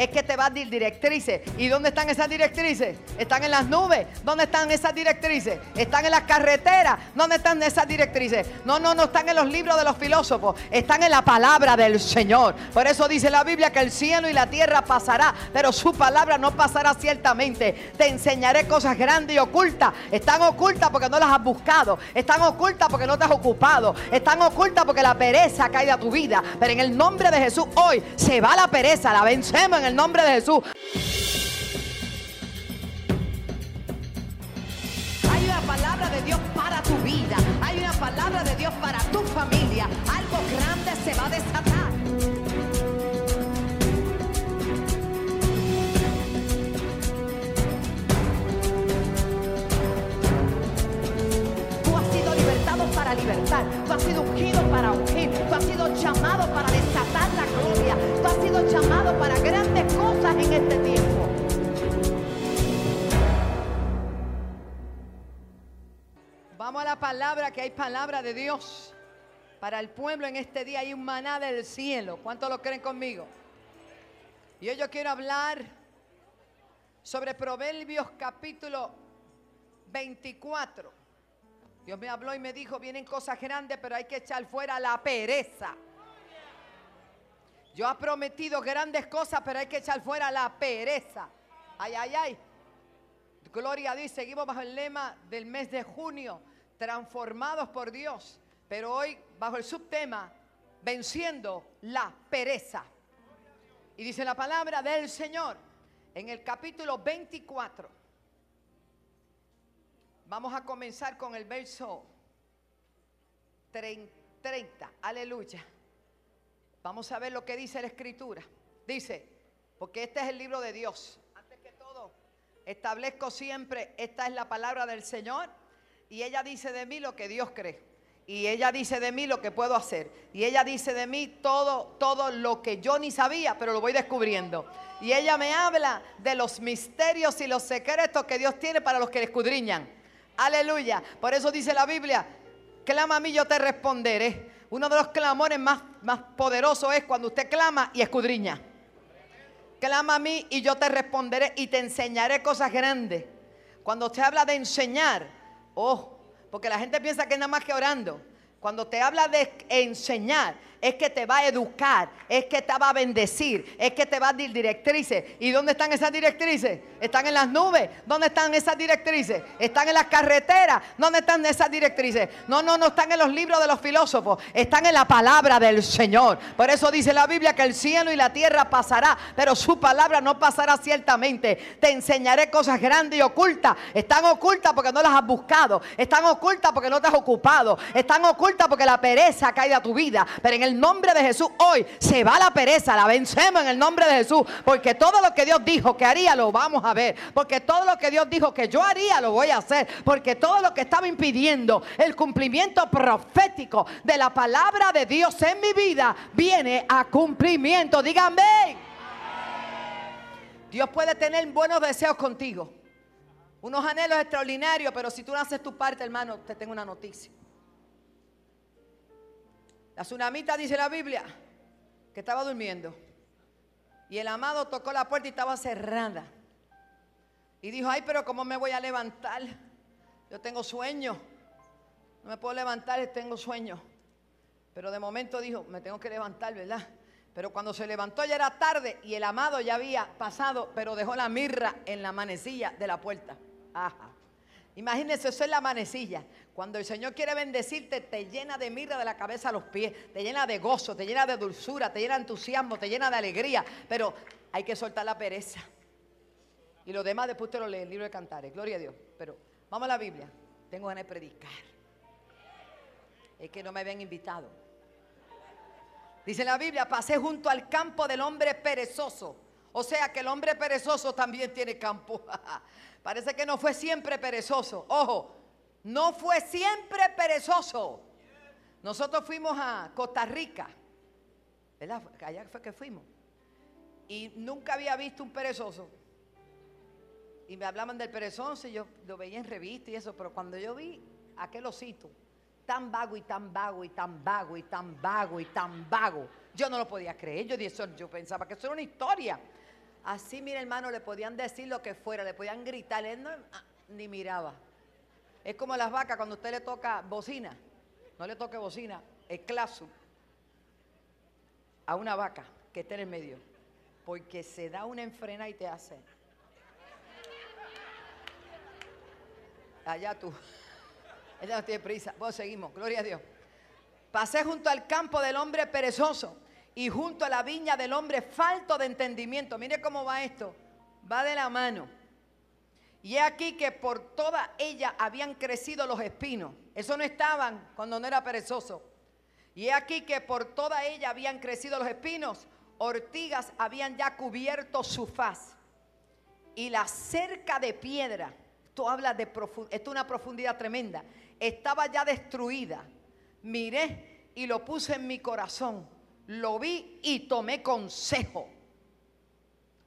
es que te va a dar directrices. ¿Y dónde están esas directrices? Están en las nubes. ¿Dónde están esas directrices? Están en las carreteras. ¿Dónde están esas directrices? No, no, no están en los libros de los filósofos. Están en la palabra del Señor. Por eso dice la Biblia que el cielo y la tierra pasará, pero su palabra no pasará ciertamente. Te enseñaré cosas grandes y ocultas. Están ocultas porque no las has buscado. Están ocultas porque no te has ocupado. Están ocultas porque la pereza caído a tu vida. Pero en el nombre de Jesús hoy se va la pereza. La vencemos en el nombre de Jesús. Hay una palabra de Dios para tu vida. Hay una palabra de Dios para tu familia. Algo grande se va a desatar. Para libertar. Tú has sido ungido para ungir. Tú has sido llamado para desatar la gloria. Tú has sido llamado para grandes cosas en este tiempo. Vamos a la palabra, que hay palabra de Dios. Para el pueblo en este día hay un maná del cielo. ¿Cuántos lo creen conmigo? Y hoy yo quiero hablar sobre Proverbios capítulo 24. Dios me habló y me dijo, vienen cosas grandes, pero hay que echar fuera la pereza. Yo ha prometido grandes cosas, pero hay que echar fuera la pereza. Ay, ay, ay. Gloria a Dios. Seguimos bajo el lema del mes de junio, transformados por Dios. Pero hoy bajo el subtema, venciendo la pereza. Y dice la palabra del Señor en el capítulo 24. Vamos a comenzar con el verso 30. Aleluya. Vamos a ver lo que dice la escritura. Dice, porque este es el libro de Dios. Antes que todo, establezco siempre, esta es la palabra del Señor. Y ella dice de mí lo que Dios cree. Y ella dice de mí lo que puedo hacer. Y ella dice de mí todo, todo lo que yo ni sabía, pero lo voy descubriendo. Y ella me habla de los misterios y los secretos que Dios tiene para los que le escudriñan. Aleluya. Por eso dice la Biblia, clama a mí, yo te responderé. Uno de los clamores más, más poderosos es cuando usted clama y escudriña. Clama a mí y yo te responderé y te enseñaré cosas grandes. Cuando usted habla de enseñar, oh, porque la gente piensa que es nada más que orando. Cuando te habla de enseñar, es que te va a educar, es que te va a bendecir, es que te va a dar directrices. ¿Y dónde están esas directrices? Están en las nubes. ¿Dónde están esas directrices? Están en las carreteras. ¿Dónde están esas directrices? No, no, no están en los libros de los filósofos. Están en la palabra del Señor. Por eso dice la Biblia que el cielo y la tierra pasará, pero su palabra no pasará ciertamente. Te enseñaré cosas grandes y ocultas. Están ocultas porque no las has buscado. Están ocultas porque no te has ocupado. Están ocultas porque la pereza caído a tu vida. Pero en el nombre de Jesús hoy se va la pereza, la vencemos en el nombre de Jesús, porque todo lo que Dios dijo que haría lo vamos a ver, porque todo lo que Dios dijo que yo haría lo voy a hacer, porque todo lo que estaba impidiendo el cumplimiento profético de la palabra de Dios en mi vida viene a cumplimiento. Díganme. Dios puede tener buenos deseos contigo, unos anhelos extraordinarios, pero si tú no haces tu parte, hermano, te tengo una noticia. La tsunamita dice la Biblia que estaba durmiendo. Y el amado tocó la puerta y estaba cerrada. Y dijo, ay, pero ¿cómo me voy a levantar? Yo tengo sueño. No me puedo levantar, tengo sueño. Pero de momento dijo, me tengo que levantar, ¿verdad? Pero cuando se levantó ya era tarde y el amado ya había pasado, pero dejó la mirra en la manecilla de la puerta. Ajá. Imagínense, eso es la manecilla. Cuando el Señor quiere bendecirte, te llena de mirra de la cabeza a los pies, te llena de gozo, te llena de dulzura, te llena de entusiasmo, te llena de alegría. Pero hay que soltar la pereza. Y lo demás después te lo lee el libro de Cantares. Gloria a Dios. Pero vamos a la Biblia. Tengo ganas de predicar. Es que no me habían invitado. Dice la Biblia, pasé junto al campo del hombre perezoso. O sea que el hombre perezoso también tiene campo. Parece que no fue siempre perezoso. Ojo, no fue siempre perezoso. Nosotros fuimos a Costa Rica, ¿verdad? Allá fue que fuimos. Y nunca había visto un perezoso. Y me hablaban del perezoso y yo lo veía en revista y eso, pero cuando yo vi aquel osito, tan vago y tan vago y tan vago y tan vago y tan vago, yo no lo podía creer. Yo, yo pensaba que eso era una historia. Así, mira hermano, le podían decir lo que fuera, le podían gritar, él no, ah, ni miraba. Es como las vacas cuando usted le toca bocina, no le toque bocina, el claso a una vaca que esté en el medio, porque se da una enfrena y te hace. Allá tú. Ella no tiene prisa. Bueno, seguimos. Gloria a Dios. Pasé junto al campo del hombre perezoso y junto a la viña del hombre falto de entendimiento. Mire cómo va esto. Va de la mano. Y he aquí que por toda ella habían crecido los espinos. Eso no estaban cuando no era perezoso. Y he aquí que por toda ella habían crecido los espinos. Ortigas habían ya cubierto su faz. Y la cerca de piedra, esto habla de esto es una profundidad tremenda, estaba ya destruida. Miré y lo puse en mi corazón lo vi y tomé consejo.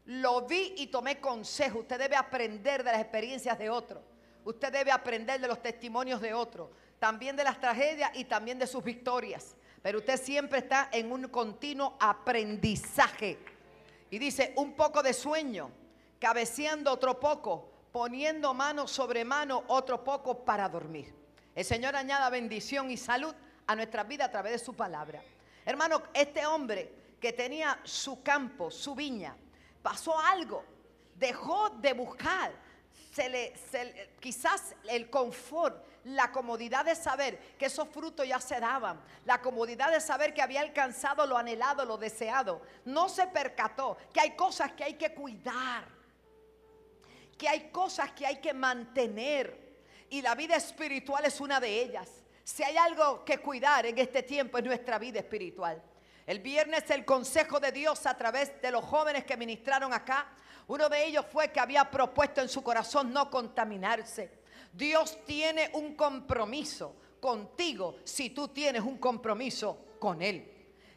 Lo vi y tomé consejo. Usted debe aprender de las experiencias de otros. Usted debe aprender de los testimonios de otros. También de las tragedias y también de sus victorias. Pero usted siempre está en un continuo aprendizaje. Y dice, un poco de sueño, cabeceando otro poco, poniendo mano sobre mano otro poco para dormir. El Señor añada bendición y salud a nuestra vida a través de su palabra. Hermano, este hombre que tenía su campo, su viña, pasó algo, dejó de buscar, se le, quizás el confort, la comodidad de saber que esos frutos ya se daban, la comodidad de saber que había alcanzado lo anhelado, lo deseado, no se percató que hay cosas que hay que cuidar, que hay cosas que hay que mantener. Y la vida espiritual es una de ellas. Si hay algo que cuidar en este tiempo es nuestra vida espiritual. El viernes el consejo de Dios a través de los jóvenes que ministraron acá, uno de ellos fue que había propuesto en su corazón no contaminarse. Dios tiene un compromiso contigo si tú tienes un compromiso con Él.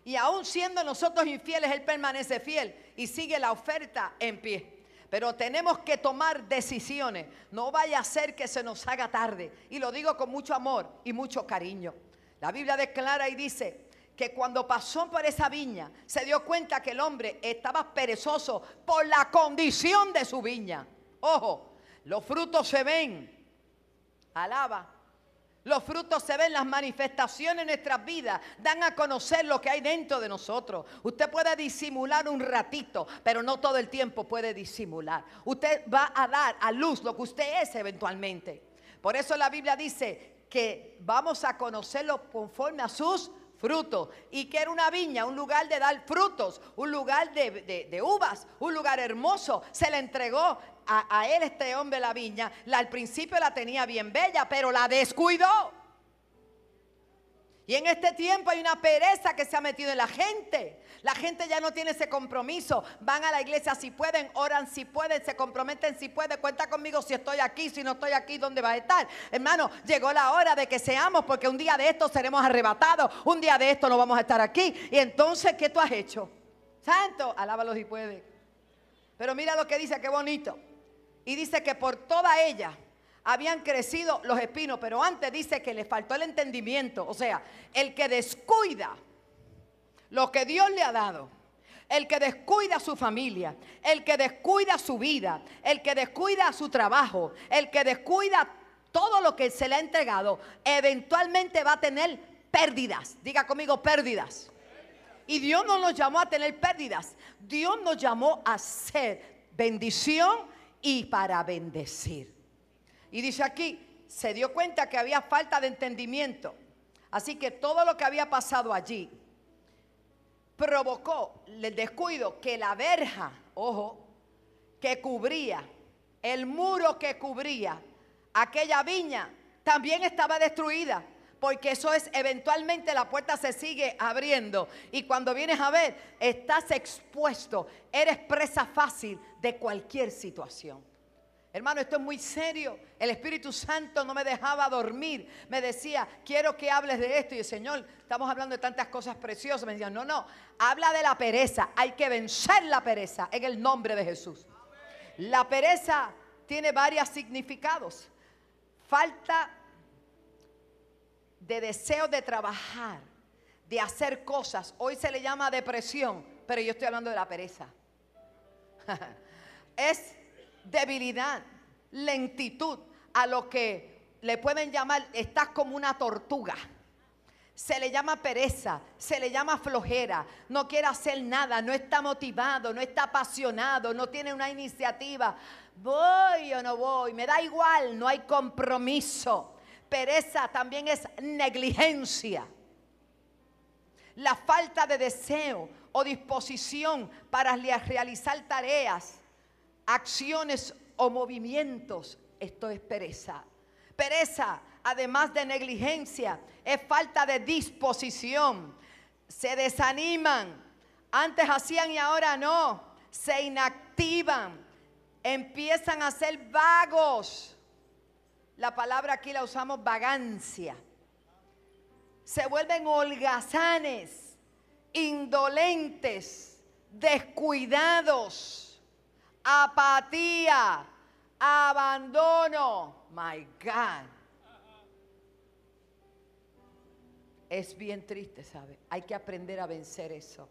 Y aún siendo nosotros infieles, Él permanece fiel y sigue la oferta en pie. Pero tenemos que tomar decisiones. No vaya a ser que se nos haga tarde. Y lo digo con mucho amor y mucho cariño. La Biblia declara y dice que cuando pasó por esa viña, se dio cuenta que el hombre estaba perezoso por la condición de su viña. Ojo, los frutos se ven. Alaba. Los frutos se ven, las manifestaciones en nuestras vidas dan a conocer lo que hay dentro de nosotros. Usted puede disimular un ratito, pero no todo el tiempo puede disimular. Usted va a dar a luz lo que usted es eventualmente. Por eso la Biblia dice que vamos a conocerlo conforme a sus frutos. Y que era una viña, un lugar de dar frutos, un lugar de, de uvas, un lugar hermoso. Se le entregó a, él este hombre la viña, al principio la tenía bien bella, pero la descuidó. Y en este tiempo hay una pereza que se ha metido en la gente. La gente ya no tiene ese compromiso. Van a la iglesia si pueden, oran si pueden, se comprometen si pueden. Cuenta conmigo si estoy aquí, si no estoy aquí, ¿dónde va a estar? Hermano, llegó la hora de que seamos, porque un día de esto seremos arrebatados. Un día de esto no vamos a estar aquí. Y entonces, ¿qué tú has hecho? Santo, alábalo si puede. Pero mira lo que dice, qué bonito. Y dice que por toda ella habían crecido los espinos, pero antes dice que le faltó el entendimiento. O sea, el que descuida lo que Dios le ha dado, el que descuida su familia, el que descuida su vida, el que descuida su trabajo, el que descuida todo lo que se le ha entregado, eventualmente va a tener pérdidas. Diga conmigo pérdidas. Y Dios no nos llamó a tener pérdidas. Dios nos llamó a ser bendición y para bendecir. Y dice aquí, se dio cuenta que había falta de entendimiento. Así que todo lo que había pasado allí provocó el descuido que la verja, ojo, que cubría, el muro que cubría aquella viña, también estaba destruida. Porque eso es, eventualmente la puerta se sigue abriendo. Y cuando vienes a ver, estás expuesto. Eres presa fácil de cualquier situación. Hermano, esto es muy serio. El Espíritu Santo no me dejaba dormir. Me decía, quiero que hables de esto. Y el Señor, estamos hablando de tantas cosas preciosas. Me decía, no, no, habla de la pereza. Hay que vencer la pereza en el nombre de Jesús. La pereza tiene varios significados. Falta de deseo de trabajar, de hacer cosas. Hoy se le llama depresión, pero yo estoy hablando de la pereza. es debilidad, lentitud, a lo que le pueden llamar, estás como una tortuga. Se le llama pereza, se le llama flojera, no quiere hacer nada, no está motivado, no está apasionado, no tiene una iniciativa. Voy o no voy, me da igual, no hay compromiso. Pereza también es negligencia. La falta de deseo o disposición para realizar tareas, acciones o movimientos. Esto es pereza. Pereza, además de negligencia, es falta de disposición. Se desaniman. Antes hacían y ahora no. Se inactivan. Empiezan a ser vagos. La palabra aquí la usamos vagancia. Se vuelven holgazanes, indolentes, descuidados, apatía, abandono. My God. Es bien triste, ¿sabe? Hay que aprender a vencer eso.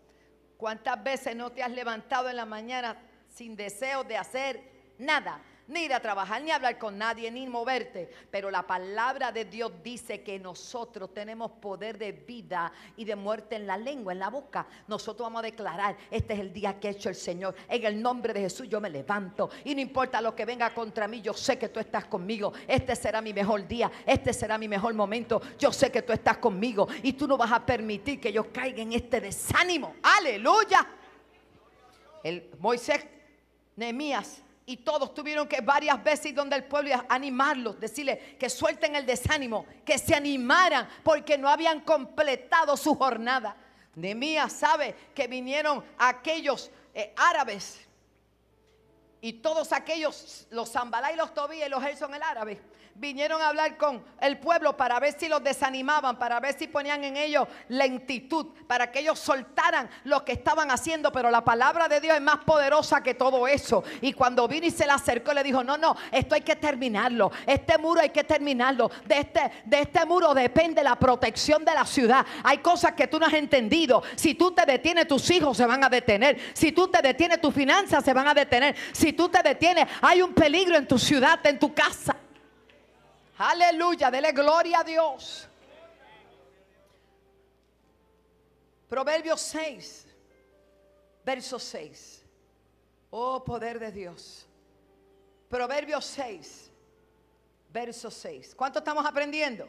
¿Cuántas veces no te has levantado en la mañana sin deseo de hacer nada? Ni ir a trabajar, ni hablar con nadie, ni moverte. Pero la palabra de Dios dice que nosotros tenemos poder de vida y de muerte en la lengua, en la boca. Nosotros vamos a declarar, este es el día que ha hecho el Señor. En el nombre de Jesús yo me levanto. Y no importa lo que venga contra mí, yo sé que tú estás conmigo. Este será mi mejor día, este será mi mejor momento. Yo sé que tú estás conmigo y tú no vas a permitir que yo caiga en este desánimo. Aleluya. El Moisés, Nehemías y todos tuvieron que varias veces ir donde el pueblo y animarlos, decirle que suelten el desánimo, que se animaran porque no habían completado su jornada. Nehemías sabe que vinieron aquellos eh, árabes y todos aquellos, los Zambalá y los Tobías y los Gerson el árabe, vinieron a hablar con el pueblo para ver si los desanimaban, para ver si ponían en ellos lentitud, para que ellos soltaran lo que estaban haciendo. Pero la palabra de Dios es más poderosa que todo eso. Y cuando vino y se le acercó, le dijo, no, no, esto hay que terminarlo. Este muro hay que terminarlo. De este, de este muro depende la protección de la ciudad. Hay cosas que tú no has entendido. Si tú te detienes, tus hijos se van a detener. Si tú te detienes, tus finanzas se van a detener. Si tú te detienes, hay un peligro en tu ciudad, en tu casa. Aleluya, dele gloria a Dios. Proverbios 6, verso 6. Oh poder de Dios. Proverbios 6, verso 6. ¿Cuánto estamos aprendiendo?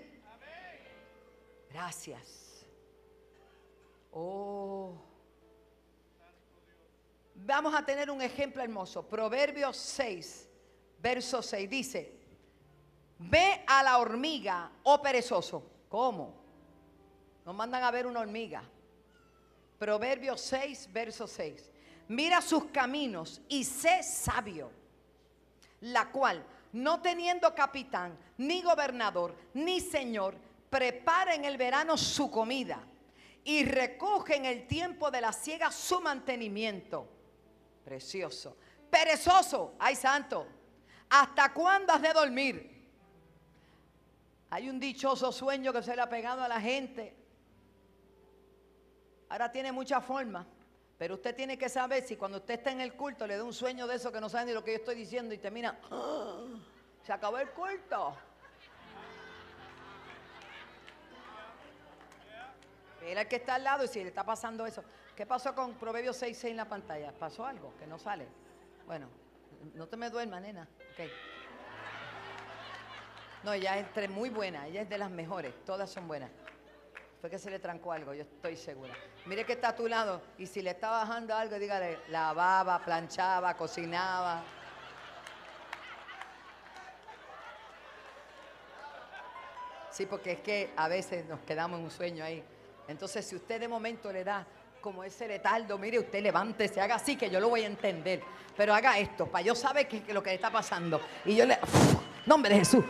Gracias. Oh. Vamos a tener un ejemplo hermoso. Proverbios 6, verso 6 dice, Ve a la hormiga, oh perezoso. ¿Cómo? Nos mandan a ver una hormiga. Proverbios 6, verso 6. Mira sus caminos y sé sabio, la cual, no teniendo capitán, ni gobernador, ni señor, prepara en el verano su comida y recoge en el tiempo de la siega su mantenimiento. Precioso. Perezoso, ay santo, ¿hasta cuándo has de dormir? Hay un dichoso sueño que se le ha pegado a la gente. Ahora tiene mucha forma. Pero usted tiene que saber si cuando usted está en el culto le da un sueño de eso que no sabe ni lo que yo estoy diciendo y termina, ¡Ah! se acabó el culto. Mira el que está al lado y si le está pasando eso. ¿Qué pasó con Proverbios 6.6 en la pantalla? ¿Pasó algo que no sale? Bueno, no te me duermas, nena. Okay. No, ella es muy buena, ella es de las mejores, todas son buenas. Fue que se le trancó algo, yo estoy segura. Mire que está a tu lado y si le está bajando algo, dígale, lavaba, planchaba, cocinaba. Sí, porque es que a veces nos quedamos en un sueño ahí. Entonces, si usted de momento le da como ese retardo, mire, usted levántese, haga así que yo lo voy a entender. Pero haga esto, para yo saber qué es lo que le está pasando. Y yo le... Nombre de Jesús.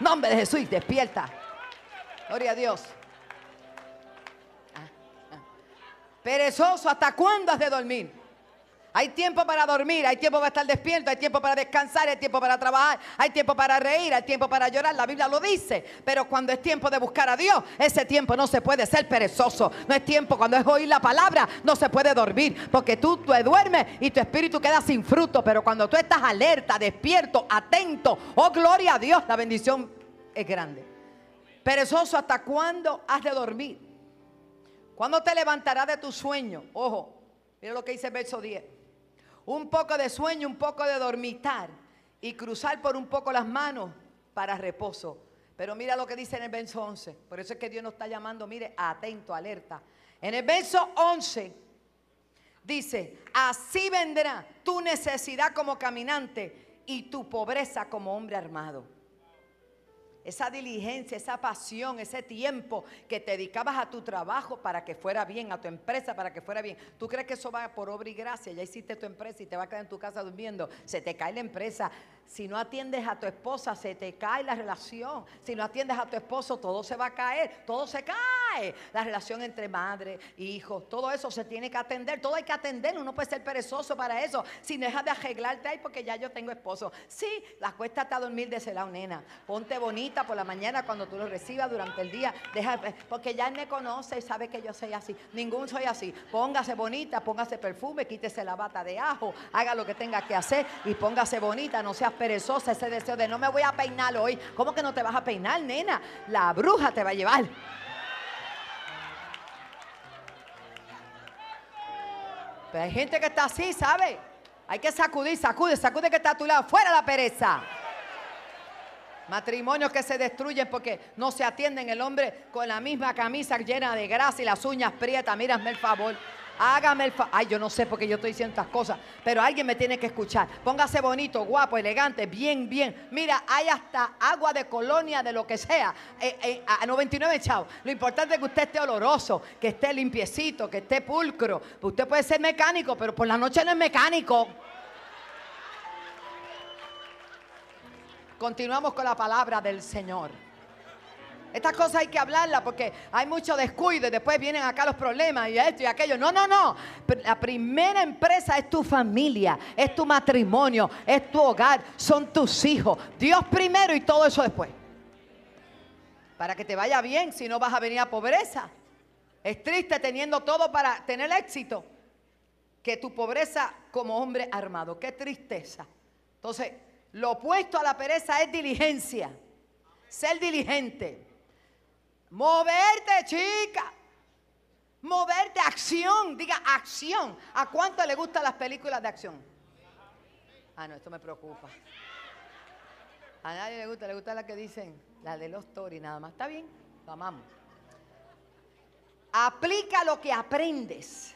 Nombre de Jesús, despierta. Gloria a Dios. Ah, ah. Perezoso, ¿hasta cuándo has de dormir? Hay tiempo para dormir, hay tiempo para estar despierto, hay tiempo para descansar, hay tiempo para trabajar, hay tiempo para reír, hay tiempo para llorar. La Biblia lo dice. Pero cuando es tiempo de buscar a Dios, ese tiempo no se puede ser perezoso. No es tiempo cuando es oír la palabra, no se puede dormir. Porque tú, tú duermes y tu espíritu queda sin fruto. Pero cuando tú estás alerta, despierto, atento, oh gloria a Dios, la bendición es grande. Perezoso, ¿hasta cuándo has de dormir? ¿Cuándo te levantarás de tu sueño? Ojo, mira lo que dice el verso 10 un poco de sueño, un poco de dormitar y cruzar por un poco las manos para reposo. Pero mira lo que dice en el verso 11. Por eso es que Dios nos está llamando, mire, atento, alerta. En el verso 11 dice, así vendrá tu necesidad como caminante y tu pobreza como hombre armado esa diligencia, esa pasión, ese tiempo que te dedicabas a tu trabajo para que fuera bien, a tu empresa para que fuera bien. ¿Tú crees que eso va por obra y gracia? Ya hiciste tu empresa y te va a quedar en tu casa durmiendo. Se te cae la empresa. Si no atiendes a tu esposa, se te cae la relación. Si no atiendes a tu esposo, todo se va a caer, todo se cae. La relación entre madre, hijos, todo eso se tiene que atender, todo hay que atender. Uno puede ser perezoso para eso. Si dejas de arreglarte ahí porque ya yo tengo esposo. Sí, la acuéstate a dormir de lado, nena. Ponte bonita por la mañana cuando tú lo recibas durante el día. Deja, porque ya él me conoce y sabe que yo soy así. Ningún soy así. Póngase bonita, póngase perfume, quítese la bata de ajo, haga lo que tenga que hacer y póngase bonita. No seas perezosa ese deseo de no me voy a peinar hoy. ¿Cómo que no te vas a peinar, nena? La bruja te va a llevar. Pero hay gente que está así, ¿sabe? Hay que sacudir, sacude, sacude que está a tu lado. Fuera la pereza. Matrimonios que se destruyen porque no se atienden el hombre con la misma camisa llena de grasa y las uñas prietas. Mírame el favor. Hágame el favor. Ay, yo no sé por qué yo estoy diciendo estas cosas, pero alguien me tiene que escuchar. Póngase bonito, guapo, elegante, bien, bien. Mira, hay hasta agua de colonia, de lo que sea. Eh, eh, a 99 chao. Lo importante es que usted esté oloroso, que esté limpiecito, que esté pulcro. Usted puede ser mecánico, pero por la noche no es mecánico. Continuamos con la palabra del Señor. Estas cosas hay que hablarlas porque hay mucho descuido y después vienen acá los problemas y esto y aquello. No, no, no. La primera empresa es tu familia, es tu matrimonio, es tu hogar, son tus hijos. Dios primero y todo eso después. Para que te vaya bien, si no vas a venir a pobreza. Es triste teniendo todo para tener éxito. Que tu pobreza como hombre armado. Qué tristeza. Entonces, lo opuesto a la pereza es diligencia. Ser diligente. Moverte, chica. Moverte, acción. Diga acción. ¿A cuánto le gustan las películas de acción? Ah, no, esto me preocupa. A nadie le gusta, le gusta la que dicen, la de los Tori nada más. ¿Está bien? Lo amamos. Aplica lo que aprendes.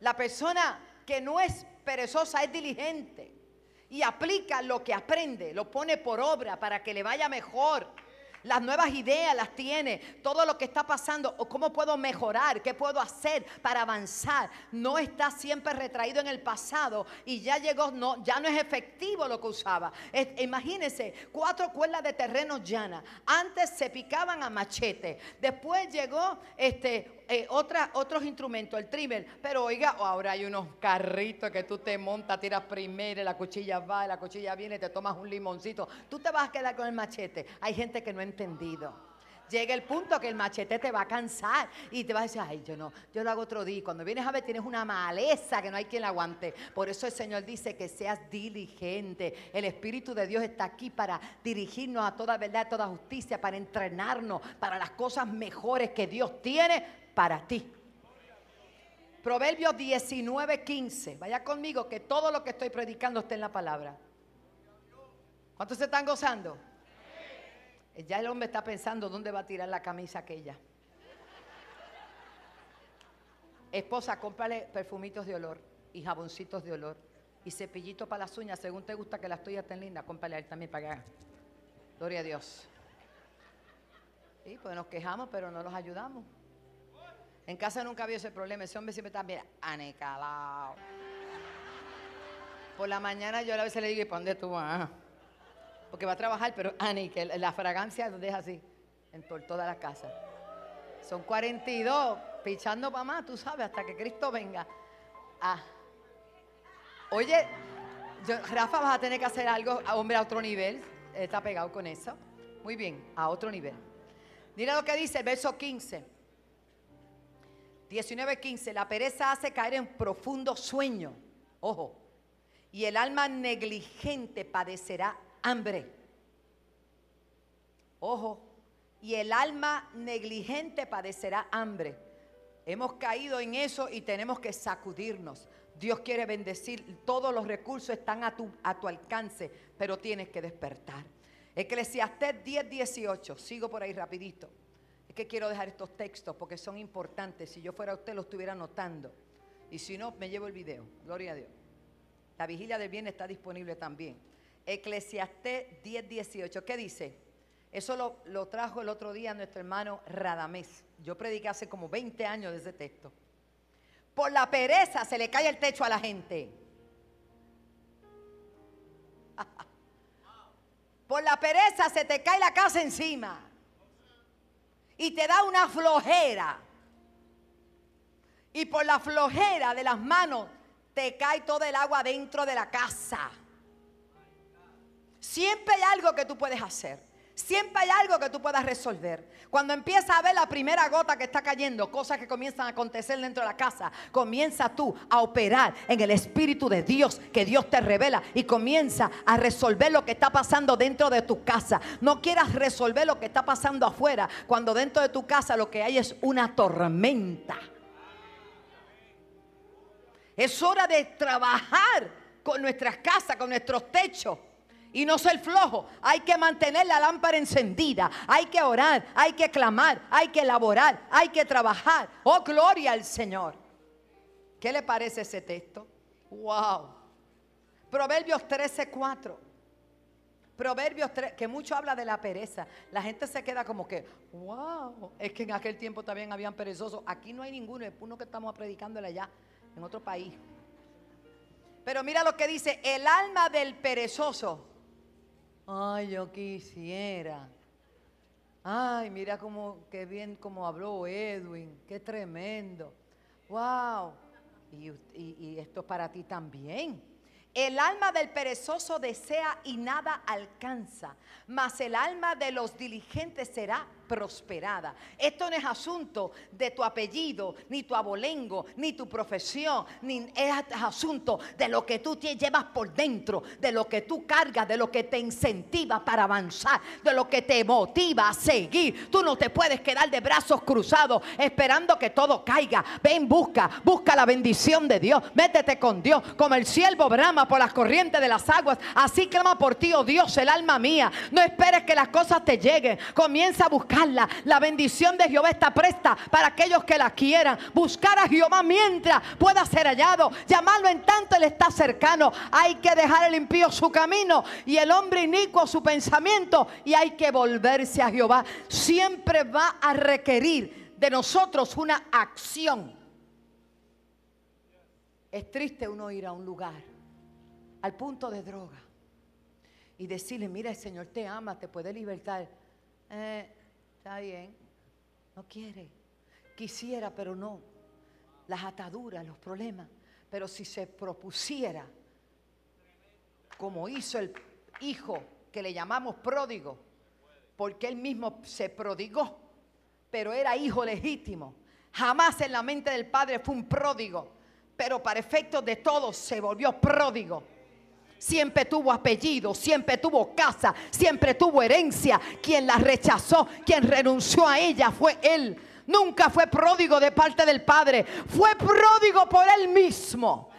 La persona que no es perezosa es diligente y aplica lo que aprende, lo pone por obra para que le vaya mejor. Las nuevas ideas las tiene, todo lo que está pasando, o cómo puedo mejorar, qué puedo hacer para avanzar. No está siempre retraído en el pasado y ya llegó, no, ya no es efectivo lo que usaba. imagínense, cuatro cuerdas de terreno llana. Antes se picaban a machete. Después llegó este eh, otros instrumentos, el trimmer. Pero oiga, ahora hay unos carritos que tú te montas, tiras primero, la cuchilla va, la cuchilla viene, te tomas un limoncito. Tú te vas a quedar con el machete. Hay gente que no ha entendido. Llega el punto que el machete te va a cansar y te vas a decir, ay, yo no, yo lo hago otro día. Cuando vienes a ver, tienes una maleza que no hay quien la aguante. Por eso el Señor dice que seas diligente. El Espíritu de Dios está aquí para dirigirnos a toda verdad, a toda justicia, para entrenarnos para las cosas mejores que Dios tiene para ti. Proverbios 19, 15. Vaya conmigo que todo lo que estoy predicando está en la palabra. ¿Cuántos se están gozando? Ya el hombre está pensando dónde va a tirar la camisa aquella. Esposa, cómprale perfumitos de olor y jaboncitos de olor y cepillitos para las uñas. Según te gusta que las tuyas estén lindas, cómprale a él también para que Gloria a Dios. Sí, pues nos quejamos, pero no los ayudamos. En casa nunca había ese problema. Ese hombre siempre está, mira, anecalado. Por la mañana yo a veces le digo, ¿y para dónde tú vas? Porque va a trabajar, pero que la fragancia lo deja así, en por toda la casa. Son 42, pichando para más, tú sabes, hasta que Cristo venga. Ah, Oye, Rafa, vas a tener que hacer algo, hombre, a otro nivel. Está pegado con eso. Muy bien, a otro nivel. Mira lo que dice el verso 15. 19, 15. La pereza hace caer en profundo sueño. Ojo. Y el alma negligente padecerá hambre. Ojo. Y el alma negligente padecerá hambre. Hemos caído en eso y tenemos que sacudirnos. Dios quiere bendecir, todos los recursos están a tu, a tu alcance, pero tienes que despertar. Eclesiastés 10, 18, sigo por ahí rapidito. Es que quiero dejar estos textos porque son importantes. Si yo fuera usted, lo estuviera anotando. Y si no, me llevo el video. Gloria a Dios. La vigilia del bien está disponible también. Eclesiastés 10, 18. ¿Qué dice? Eso lo, lo, trajo el otro día nuestro hermano Radamés. Yo prediqué hace como 20 años de ese texto. Por la pereza se le cae el techo a la gente. Por la pereza se te cae la casa encima. Y te da una flojera. Y por la flojera de las manos te cae todo el agua dentro de la casa. Siempre hay algo que tú puedes hacer. Siempre hay algo que tú puedas resolver. Cuando empieza a ver la primera gota que está cayendo, cosas que comienzan a acontecer dentro de la casa, comienza tú a operar en el Espíritu de Dios que Dios te revela y comienza a resolver lo que está pasando dentro de tu casa. No quieras resolver lo que está pasando afuera cuando dentro de tu casa lo que hay es una tormenta. Es hora de trabajar con nuestras casas, con nuestros techos y no ser flojo. Hay que mantener la lámpara encendida. Hay que orar, hay que clamar, hay que elaborar, hay que trabajar. Oh, gloria al Señor. ¿Qué le parece ese texto? Wow. Proverbios 13:4. Proverbios 3, que mucho habla de la pereza. La gente se queda como que, wow, es que en aquel tiempo también habían perezosos. Aquí no hay ninguno, es uno que estamos predicándole allá, en otro país. Pero mira lo que dice, el alma del perezoso Ay, yo quisiera. Ay, mira cómo, qué bien como habló Edwin, qué tremendo. Wow. Y, y esto es para ti también. El alma del perezoso desea y nada alcanza, mas el alma de los diligentes será prosperada. Esto no es asunto de tu apellido, ni tu abolengo, ni tu profesión, ni es asunto de lo que tú te llevas por dentro, de lo que tú cargas, de lo que te incentiva para avanzar, de lo que te motiva a seguir. Tú no te puedes quedar de brazos cruzados esperando que todo caiga. Ven, busca, busca la bendición de Dios. Métete con Dios, como el siervo brama por las corrientes de las aguas. Así clama por ti, oh Dios, el alma mía. No esperes que las cosas te lleguen. Comienza a buscar la bendición de Jehová está presta para aquellos que la quieran. Buscar a Jehová mientras pueda ser hallado. Llamarlo en tanto Él está cercano. Hay que dejar el impío su camino y el hombre inicuo su pensamiento. Y hay que volverse a Jehová. Siempre va a requerir de nosotros una acción. Es triste uno ir a un lugar al punto de droga y decirle, mira, el Señor te ama, te puede libertar. Eh, Bien. No quiere. Quisiera, pero no. Las ataduras, los problemas. Pero si se propusiera, como hizo el hijo que le llamamos pródigo, porque él mismo se prodigó, pero era hijo legítimo. Jamás en la mente del padre fue un pródigo, pero para efectos de todos se volvió pródigo siempre tuvo apellido, siempre tuvo casa, siempre tuvo herencia. Quien la rechazó, quien renunció a ella fue él. Nunca fue pródigo de parte del Padre, fue pródigo por él mismo.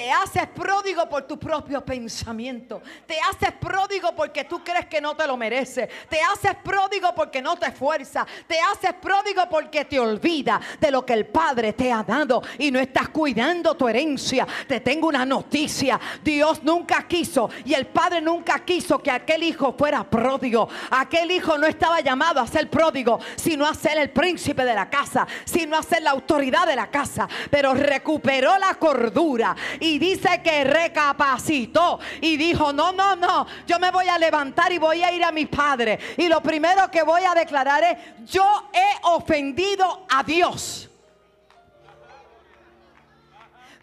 Te haces pródigo por tu propio pensamiento. Te haces pródigo porque tú crees que no te lo mereces. Te haces pródigo porque no te esfuerzas. Te haces pródigo porque te olvida de lo que el Padre te ha dado y no estás cuidando tu herencia. Te tengo una noticia. Dios nunca quiso y el Padre nunca quiso que aquel hijo fuera pródigo. Aquel hijo no estaba llamado a ser pródigo, sino a ser el príncipe de la casa, sino a ser la autoridad de la casa. Pero recuperó la cordura y dice que recapacitó y dijo, no, no, no, yo me voy a levantar y voy a ir a mi padre. Y lo primero que voy a declarar es, yo he ofendido a Dios.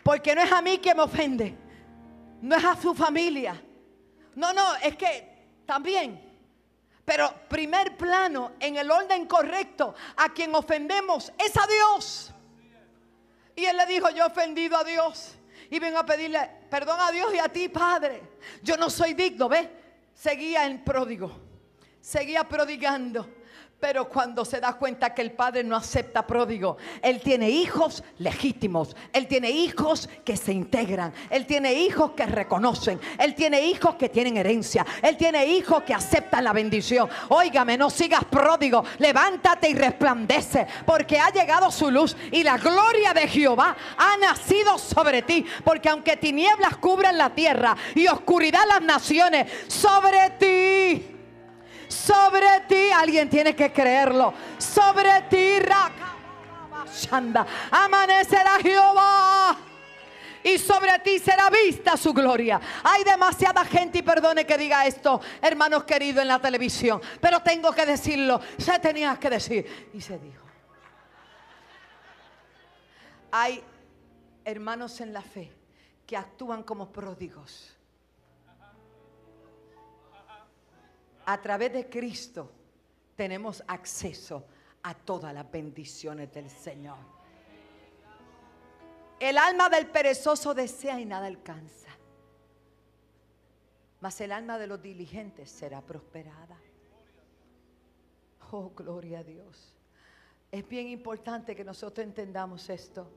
Porque no es a mí que me ofende. No es a su familia. No, no, es que también. Pero primer plano, en el orden correcto, a quien ofendemos es a Dios. Y él le dijo, yo he ofendido a Dios. Y vengo a pedirle perdón a Dios y a ti, Padre. Yo no soy digno, ¿ves? Seguía en pródigo. Seguía prodigando. Pero cuando se da cuenta que el padre no acepta pródigo, él tiene hijos legítimos, él tiene hijos que se integran, él tiene hijos que reconocen, él tiene hijos que tienen herencia, él tiene hijos que aceptan la bendición. Óigame, no sigas pródigo, levántate y resplandece, porque ha llegado su luz y la gloria de Jehová ha nacido sobre ti, porque aunque tinieblas cubran la tierra y oscuridad las naciones, sobre ti sobre ti. Alguien tiene que creerlo. Sobre ti, amanecerá Jehová. Y sobre ti será vista su gloria. Hay demasiada gente, y perdone que diga esto, hermanos queridos, en la televisión. Pero tengo que decirlo. Se tenía que decir. Y se dijo. Hay hermanos en la fe que actúan como pródigos a través de Cristo tenemos acceso a todas las bendiciones del Señor. El alma del perezoso desea y nada alcanza. Mas el alma de los diligentes será prosperada. Oh, gloria a Dios. Es bien importante que nosotros entendamos esto.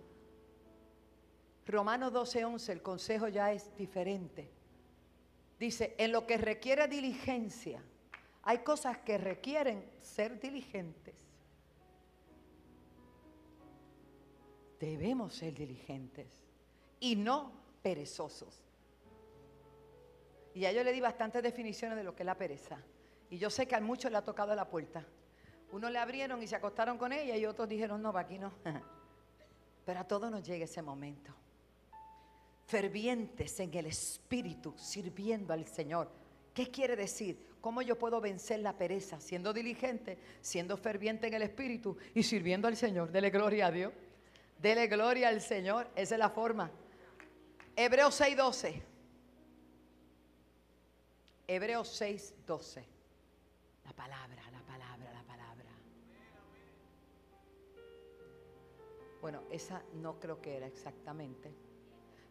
Romanos 12:11, el consejo ya es diferente. Dice, en lo que requiere diligencia, hay cosas que requieren ser diligentes. Debemos ser diligentes y no perezosos. Y ya yo le di bastantes definiciones de lo que es la pereza. Y yo sé que a muchos le ha tocado la puerta. Unos le abrieron y se acostaron con ella y otros dijeron, no, aquí no. Pero a todos nos llega ese momento. Fervientes en el Espíritu, sirviendo al Señor. ¿Qué quiere decir? ¿Cómo yo puedo vencer la pereza? Siendo diligente, siendo ferviente en el Espíritu y sirviendo al Señor. Dele gloria a Dios. Dele gloria al Señor. Esa es la forma. Hebreos 6:12. Hebreos 6:12. La palabra, la palabra, la palabra. Bueno, esa no creo que era exactamente.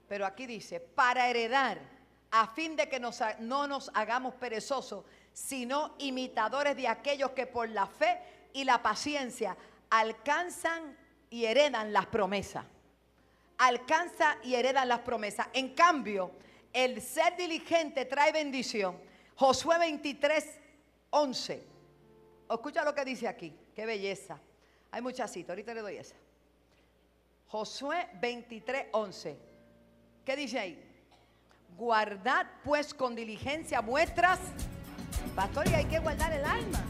Pero aquí dice, para heredar, a fin de que no nos hagamos perezosos, sino imitadores de aquellos que por la fe y la paciencia alcanzan y heredan las promesas. Alcanza y heredan las promesas. En cambio, el ser diligente trae bendición. Josué 23, 11. Escucha lo que dice aquí. Qué belleza. Hay muchas citas. Ahorita le doy esa. Josué 23, 11. ¿Qué dice ahí? Guardad pues con diligencia vuestras Pastor, hay que guardar el alma.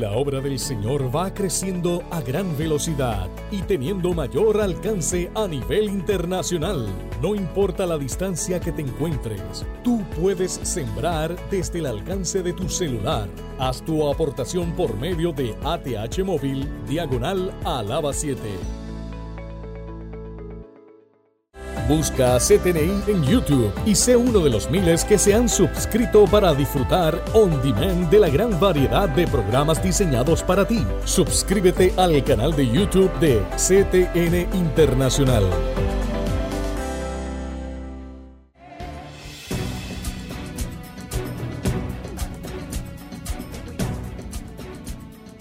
La obra del Señor va creciendo a gran velocidad y teniendo mayor alcance a nivel internacional. No importa la distancia que te encuentres, tú puedes sembrar desde el alcance de tu celular. Haz tu aportación por medio de ATH Móvil, diagonal Alaba 7. Busca CTNI en YouTube y sé uno de los miles que se han suscrito para disfrutar on demand de la gran variedad de programas diseñados para ti. Suscríbete al canal de YouTube de CTN Internacional.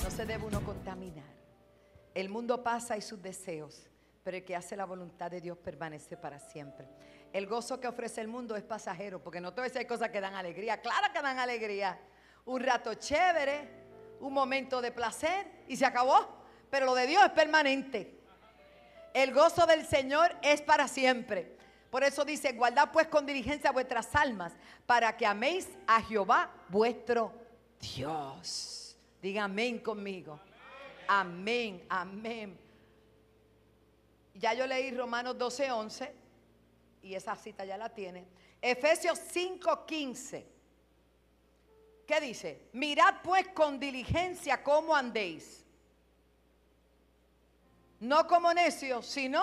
No se debe uno contaminar. El mundo pasa y sus deseos pero el que hace la voluntad de Dios permanece para siempre. El gozo que ofrece el mundo es pasajero, porque no todo hay cosas que dan alegría, claro que dan alegría. Un rato chévere, un momento de placer y se acabó, pero lo de Dios es permanente. El gozo del Señor es para siempre. Por eso dice, guardad pues con diligencia vuestras almas, para que améis a Jehová vuestro Dios. Diga amén conmigo. Amén, amén. Ya yo leí Romanos 12, 11 y esa cita ya la tiene. Efesios 5, 15. ¿Qué dice? Mirad pues con diligencia cómo andéis. No como necios, sino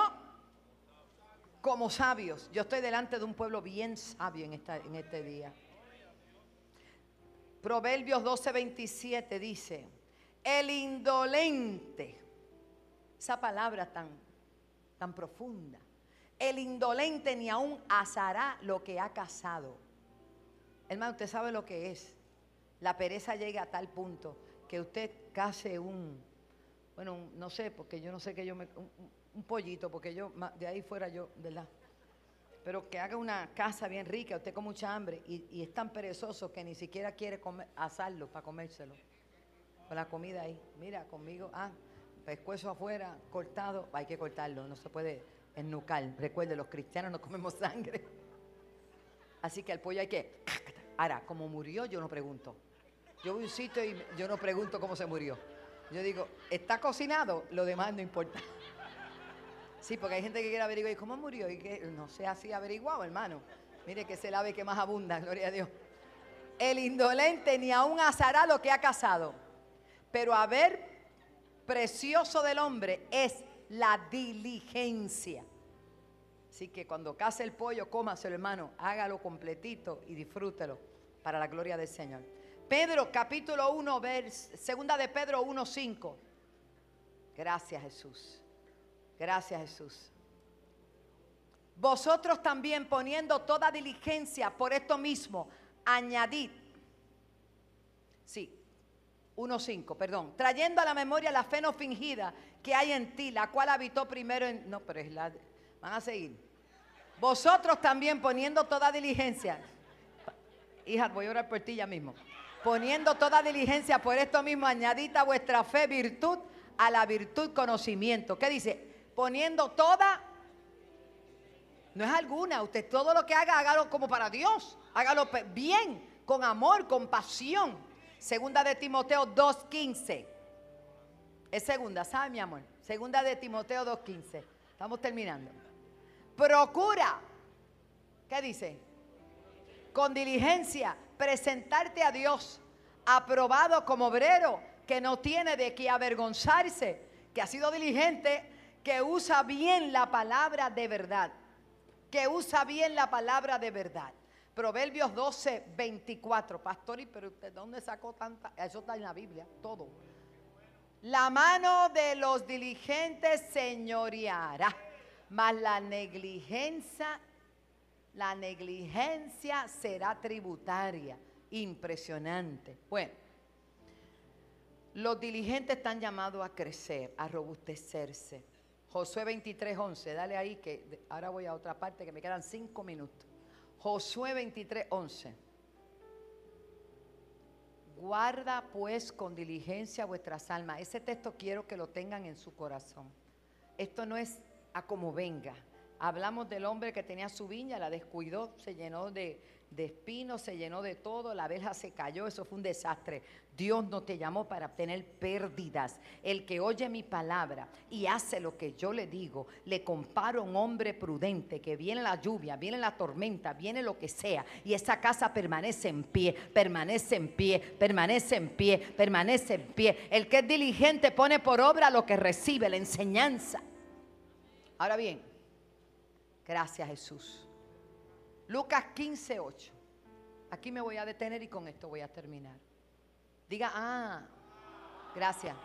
como sabios. Yo estoy delante de un pueblo bien sabio en, esta, en este día. Proverbios 12:27 dice, el indolente, esa palabra tan, tan profunda, el indolente ni aún asará lo que ha casado. Hermano, usted sabe lo que es. La pereza llega a tal punto que usted case un, bueno, no sé, porque yo no sé que yo me, un, pollito, porque yo, de ahí fuera yo, ¿verdad? Pero que haga una casa bien rica, usted con mucha hambre, y, y es tan perezoso que ni siquiera quiere comer, asarlo para comérselo. Con la comida ahí. Mira, conmigo, ah, pescuezo afuera, cortado, hay que cortarlo, no se puede nucal. Recuerde, los cristianos no comemos sangre. Así que al pollo hay que... Ahora, como murió, yo no pregunto. Yo voy a un sitio y yo no pregunto cómo se murió. Yo digo, ¿está cocinado? Lo demás no importa. Sí, porque hay gente que quiere averiguar, ¿cómo murió? Y que no sea así averiguado, hermano. Mire que es el ave que más abunda, gloria a Dios. El indolente ni aún asará lo que ha casado. Pero a ver, precioso del hombre es la diligencia. Así que cuando case el pollo, cómaselo, hermano, hágalo completito y disfrútelo para la gloria del Señor. Pedro capítulo 1, vers, segunda de Pedro 1, 5. Gracias Jesús. Gracias Jesús. Vosotros también poniendo toda diligencia por esto mismo, añadid. Sí, 1.5, perdón. Trayendo a la memoria la fe no fingida que hay en ti, la cual habitó primero en... No, pero es la... Van a seguir. Vosotros también poniendo toda diligencia. Hija, voy a orar por ti ya mismo. Poniendo toda diligencia por esto mismo, añadid a vuestra fe virtud, a la virtud conocimiento. ¿Qué dice? Poniendo toda... No es alguna, usted todo lo que haga, hágalo como para Dios. Hágalo bien, con amor, con pasión Segunda de Timoteo 2.15. Es segunda, ¿sabe mi amor? Segunda de Timoteo 2.15. Estamos terminando. Procura. ¿Qué dice? Con diligencia presentarte a Dios aprobado como obrero que no tiene de qué avergonzarse, que ha sido diligente, que usa bien la palabra de verdad, que usa bien la palabra de verdad. Proverbios 12, 24. Pastor, pero usted dónde sacó tanta? Eso está en la Biblia, todo. La mano de los diligentes señoreará, mas la negligencia, la negligencia será tributaria. Impresionante. Bueno, los diligentes están llamados a crecer, a robustecerse. Josué 23, 11. Dale ahí que ahora voy a otra parte que me quedan cinco minutos. Josué 23, 11. Guarda pues con diligencia vuestras almas. Ese texto quiero que lo tengan en su corazón. Esto no es a como venga. Hablamos del hombre que tenía su viña, la descuidó, se llenó de, de espinos, se llenó de todo, la abeja se cayó, eso fue un desastre. Dios no te llamó para tener pérdidas. El que oye mi palabra y hace lo que yo le digo, le comparo a un hombre prudente que viene la lluvia, viene la tormenta, viene lo que sea, y esa casa permanece en pie, permanece en pie, permanece en pie, permanece en pie. El que es diligente pone por obra lo que recibe, la enseñanza. Ahora bien, gracias Jesús. Lucas 15, 8. Aquí me voy a detener y con esto voy a terminar. Diga, ah, gracias.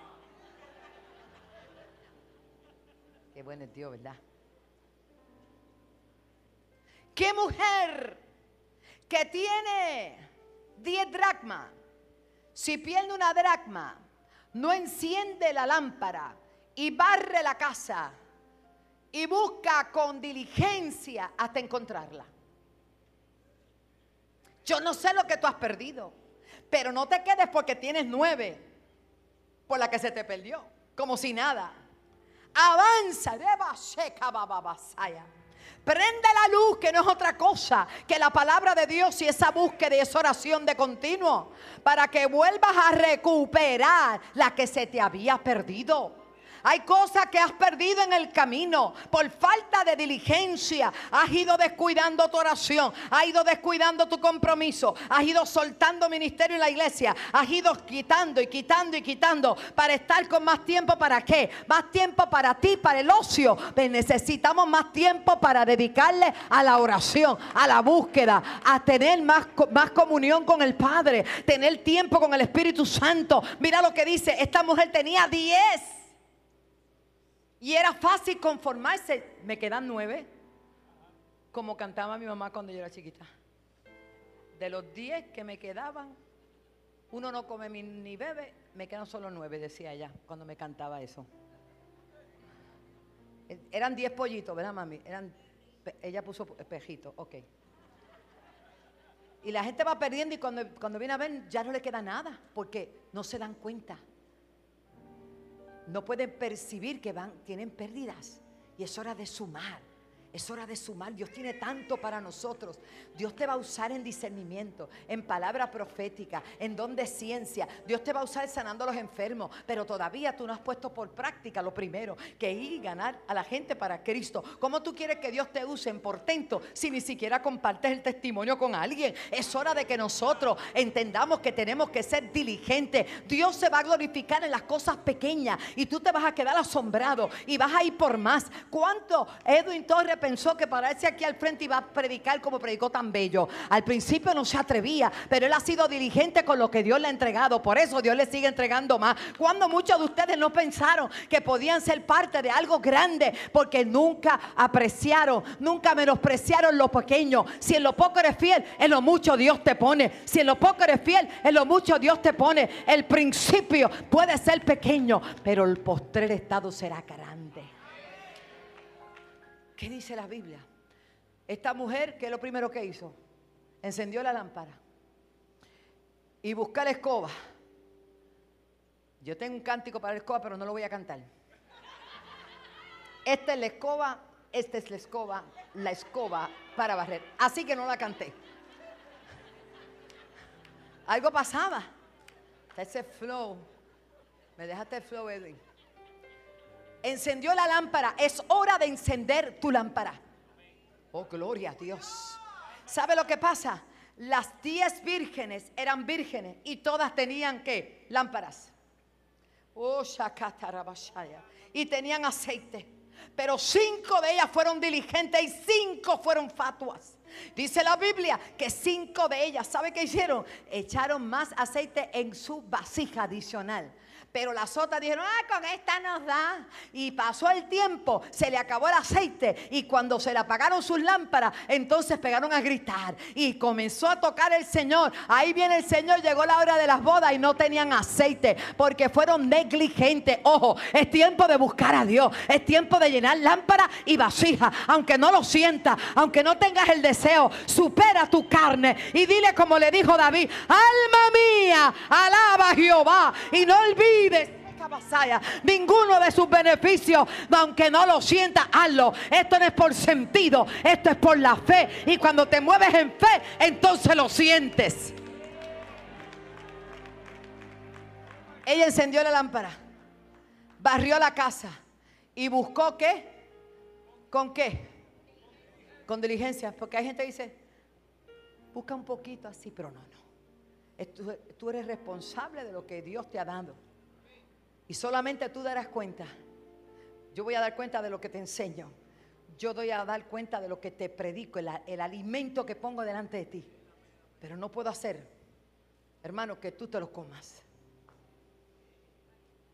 Qué bueno es Dios, ¿verdad? ¿Qué mujer que tiene 10 dracmas, si pierde una dracma, no enciende la lámpara y barre la casa y busca con diligencia hasta encontrarla? Yo no sé lo que tú has perdido, pero no te quedes porque tienes nueve por la que se te perdió, como si nada. Avanza, Prende la luz, que no es otra cosa que la palabra de Dios y esa búsqueda y esa oración de continuo, para que vuelvas a recuperar la que se te había perdido. Hay cosas que has perdido en el camino por falta de diligencia. Has ido descuidando tu oración, has ido descuidando tu compromiso, has ido soltando ministerio en la iglesia, has ido quitando y quitando y quitando para estar con más tiempo. ¿Para qué? Más tiempo para ti, para el ocio. Pues necesitamos más tiempo para dedicarle a la oración, a la búsqueda, a tener más, más comunión con el Padre, tener tiempo con el Espíritu Santo. Mira lo que dice, esta mujer tenía 10. Y era fácil conformarse. Me quedan nueve. Como cantaba mi mamá cuando yo era chiquita. De los diez que me quedaban, uno no come ni bebe, me quedan solo nueve, decía ella, cuando me cantaba eso. Eran diez pollitos, ¿verdad, mami? Eran, ella puso espejitos, ok. Y la gente va perdiendo y cuando, cuando viene a ver ya no le queda nada, porque no se dan cuenta. No pueden percibir que van, tienen pérdidas. Y es hora de sumar. Es hora de sumar. Dios tiene tanto para nosotros. Dios te va a usar en discernimiento, en palabra profética, en don de ciencia. Dios te va a usar sanando a los enfermos. Pero todavía tú no has puesto por práctica lo primero, que ir y ganar a la gente para Cristo. ¿Cómo tú quieres que Dios te use en portento si ni siquiera compartes el testimonio con alguien? Es hora de que nosotros entendamos que tenemos que ser diligentes. Dios se va a glorificar en las cosas pequeñas y tú te vas a quedar asombrado y vas a ir por más. ¿Cuánto Edwin Torres pensó que pararse aquí al frente iba a predicar como predicó tan bello. Al principio no se atrevía, pero él ha sido diligente con lo que Dios le ha entregado. Por eso Dios le sigue entregando más. Cuando muchos de ustedes no pensaron que podían ser parte de algo grande, porque nunca apreciaron, nunca menospreciaron lo pequeño. Si en lo poco eres fiel, en lo mucho Dios te pone. Si en lo poco eres fiel, en lo mucho Dios te pone. El principio puede ser pequeño, pero el postrer estado será grande. ¿Qué dice la Biblia? Esta mujer, ¿qué es lo primero que hizo? Encendió la lámpara y buscó la escoba. Yo tengo un cántico para la escoba, pero no lo voy a cantar. Esta es la escoba, esta es la escoba, la escoba para barrer. Así que no la canté. Algo pasaba. Ese flow. Me dejaste el flow, Edwin encendió la lámpara. Es hora de encender tu lámpara. Oh, gloria a Dios. ¿Sabe lo que pasa? Las diez vírgenes eran vírgenes y todas tenían que lámparas. Oh, y tenían aceite. Pero cinco de ellas fueron diligentes y cinco fueron fatuas. Dice la Biblia que cinco de ellas, ¿sabe qué hicieron? Echaron más aceite en su vasija adicional. Pero las otras dijeron, ah, con esta nos da. Y pasó el tiempo, se le acabó el aceite. Y cuando se le apagaron sus lámparas, entonces pegaron a gritar. Y comenzó a tocar el Señor. Ahí viene el Señor, llegó la hora de las bodas y no tenían aceite. Porque fueron negligentes. Ojo, es tiempo de buscar a Dios. Es tiempo de llenar lámpara y vasija. Aunque no lo sientas, aunque no tengas el deseo, supera tu carne. Y dile como le dijo David, alma mía, alaba a Jehová. Y no olvides ninguno de sus beneficios, aunque no lo sienta, hazlo. Esto no es por sentido, esto es por la fe. Y cuando te mueves en fe, entonces lo sientes. Ella encendió la lámpara, barrió la casa y buscó qué? ¿Con qué? Con diligencia. Porque hay gente que dice, busca un poquito así, pero no, no. Tú eres responsable de lo que Dios te ha dado. Y solamente tú darás cuenta. Yo voy a dar cuenta de lo que te enseño. Yo doy a dar cuenta de lo que te predico, el, el alimento que pongo delante de ti. Pero no puedo hacer, hermano, que tú te lo comas.